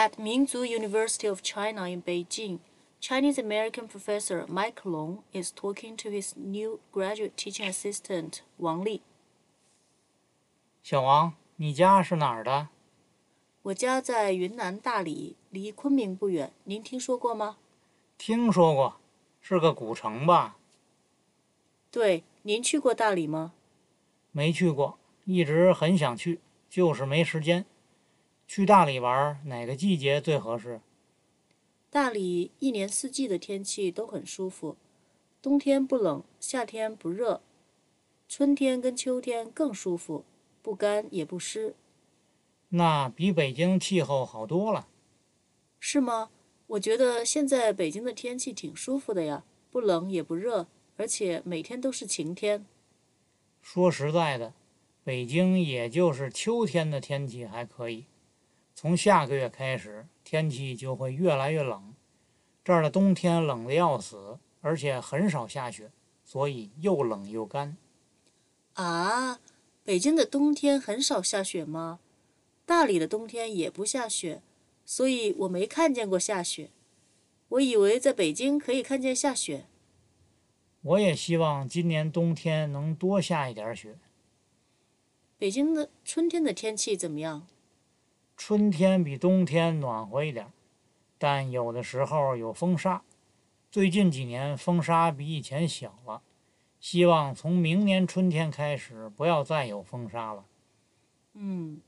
At Minzu University of China in Beijing, Chinese American professor Mike Long is talking to his new graduate teaching assistant Wang Li. 小王，你家是哪儿的？我家在云南大理，离昆明不远。您听说过吗？听说过，是个古城吧？对，您去过大理吗？没去过，一直很想去，就是没时间。 去大理玩，哪个季节最合适？大理一年四季的天气都很舒服，冬天不冷，夏天不热，春天跟秋天更舒服，不干也不湿。那比北京气候好多了。是吗？我觉得现在北京的天气挺舒服的呀，不冷也不热，而且每天都是晴天。说实在的，北京也就是秋天的天气还可以，从下个月开始天气就会越来越冷。这儿的冬天冷得要死，而且很少下雪，所以又冷又干。啊，北京的冬天很少下雪吗？大理的冬天也不下雪，所以我没看见过下雪。我以为在北京可以看见下雪。我也希望今年冬天能多下一点雪。北京的春天的天气怎么样？春天比冬天暖和一点，但有的时候有风沙。最近几年风沙比以前小了，希望从明年春天开始不要再有风沙了。嗯，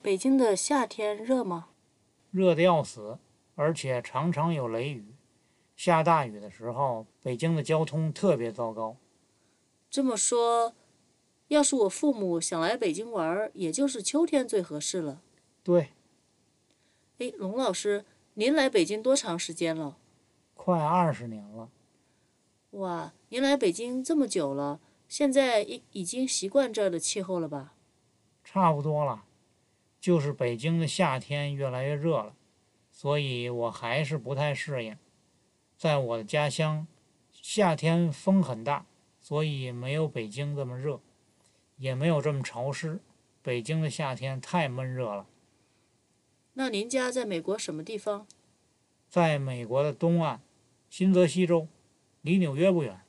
北京的夏天热吗？热得要死，而且常常有雷雨。下大雨的时候，北京的交通特别糟糕。这么说，要是我父母想来北京玩，也就是秋天最合适了。对，哎，龙老师，您来北京多长时间了？快二十年了。哇，您来北京这么久了，现在已已经习惯这儿的气候了吧？差不多了，就是北京的夏天越来越热了，所以我还是不太适应。在我的家乡，夏天风很大，所以没有北京这么热，也没有这么潮湿。北京的夏天太闷热了。那您家在美国什么地方？在美国的东岸，新泽西州，离纽约不远。